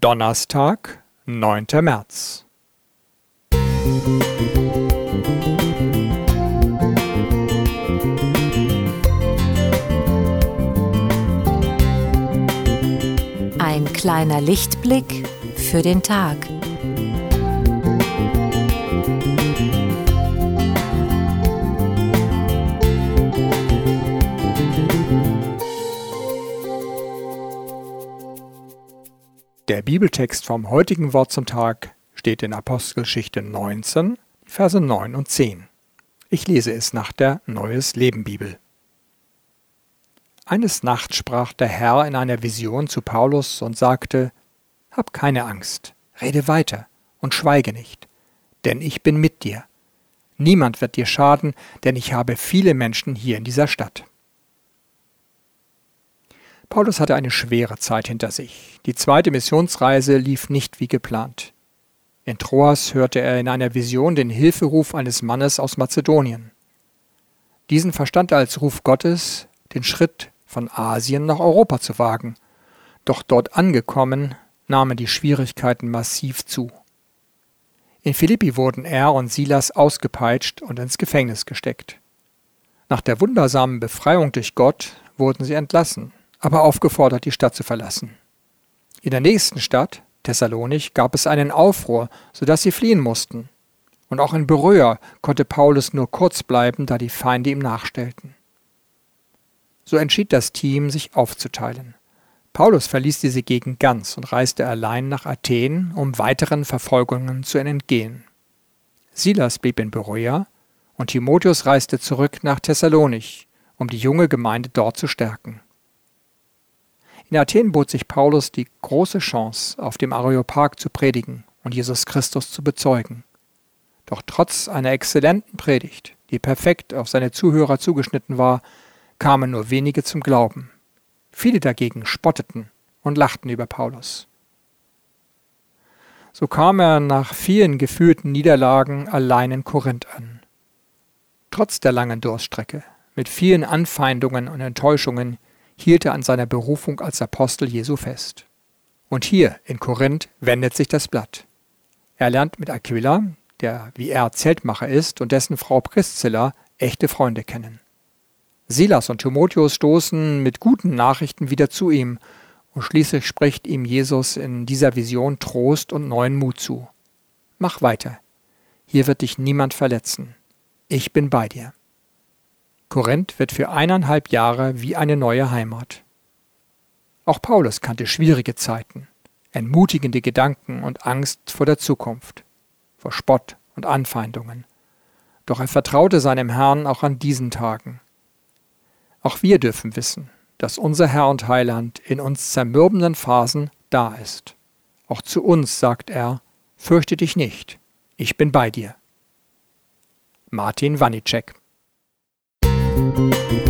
Donnerstag, 9. März. Ein kleiner Lichtblick für den Tag. Der Bibeltext vom heutigen Wort zum Tag steht in Apostelgeschichte 19, Verse 9 und 10. Ich lese es nach der Neues Leben Bibel. Eines Nachts sprach der Herr in einer Vision zu Paulus und sagte, Hab keine Angst, rede weiter und schweige nicht, denn ich bin mit dir. Niemand wird dir schaden, denn ich habe viele Menschen hier in dieser Stadt. Paulus hatte eine schwere Zeit hinter sich. Die zweite Missionsreise lief nicht wie geplant. In Troas hörte er in einer Vision den Hilferuf eines Mannes aus Mazedonien. Diesen verstand er als Ruf Gottes, den Schritt von Asien nach Europa zu wagen. Doch dort angekommen, nahmen die Schwierigkeiten massiv zu. In Philippi wurden er und Silas ausgepeitscht und ins Gefängnis gesteckt. Nach der wundersamen Befreiung durch Gott wurden sie entlassen aber aufgefordert, die Stadt zu verlassen. In der nächsten Stadt, Thessalonich, gab es einen Aufruhr, sodass sie fliehen mussten. Und auch in Beröa konnte Paulus nur kurz bleiben, da die Feinde ihm nachstellten. So entschied das Team, sich aufzuteilen. Paulus verließ diese Gegend ganz und reiste allein nach Athen, um weiteren Verfolgungen zu entgehen. Silas blieb in Beröa und Timotheus reiste zurück nach Thessalonich, um die junge Gemeinde dort zu stärken. In Athen bot sich Paulus die große Chance, auf dem Areopag zu predigen und Jesus Christus zu bezeugen. Doch trotz einer exzellenten Predigt, die perfekt auf seine Zuhörer zugeschnitten war, kamen nur wenige zum Glauben. Viele dagegen spotteten und lachten über Paulus. So kam er nach vielen gefühlten Niederlagen allein in Korinth an. Trotz der langen Durststrecke, mit vielen Anfeindungen und Enttäuschungen, hielt er an seiner Berufung als Apostel Jesu fest. Und hier in Korinth wendet sich das Blatt. Er lernt mit Aquila, der wie er Zeltmacher ist, und dessen Frau Priscilla echte Freunde kennen. Silas und Timotheus stoßen mit guten Nachrichten wieder zu ihm, und schließlich spricht ihm Jesus in dieser Vision Trost und neuen Mut zu. Mach weiter. Hier wird dich niemand verletzen. Ich bin bei dir. Korinth wird für eineinhalb Jahre wie eine neue Heimat. Auch Paulus kannte schwierige Zeiten, entmutigende Gedanken und Angst vor der Zukunft, vor Spott und Anfeindungen. Doch er vertraute seinem Herrn auch an diesen Tagen. Auch wir dürfen wissen, dass unser Herr und Heiland in uns zermürbenden Phasen da ist. Auch zu uns sagt er, fürchte dich nicht, ich bin bei dir. Martin Wanicek Thank you.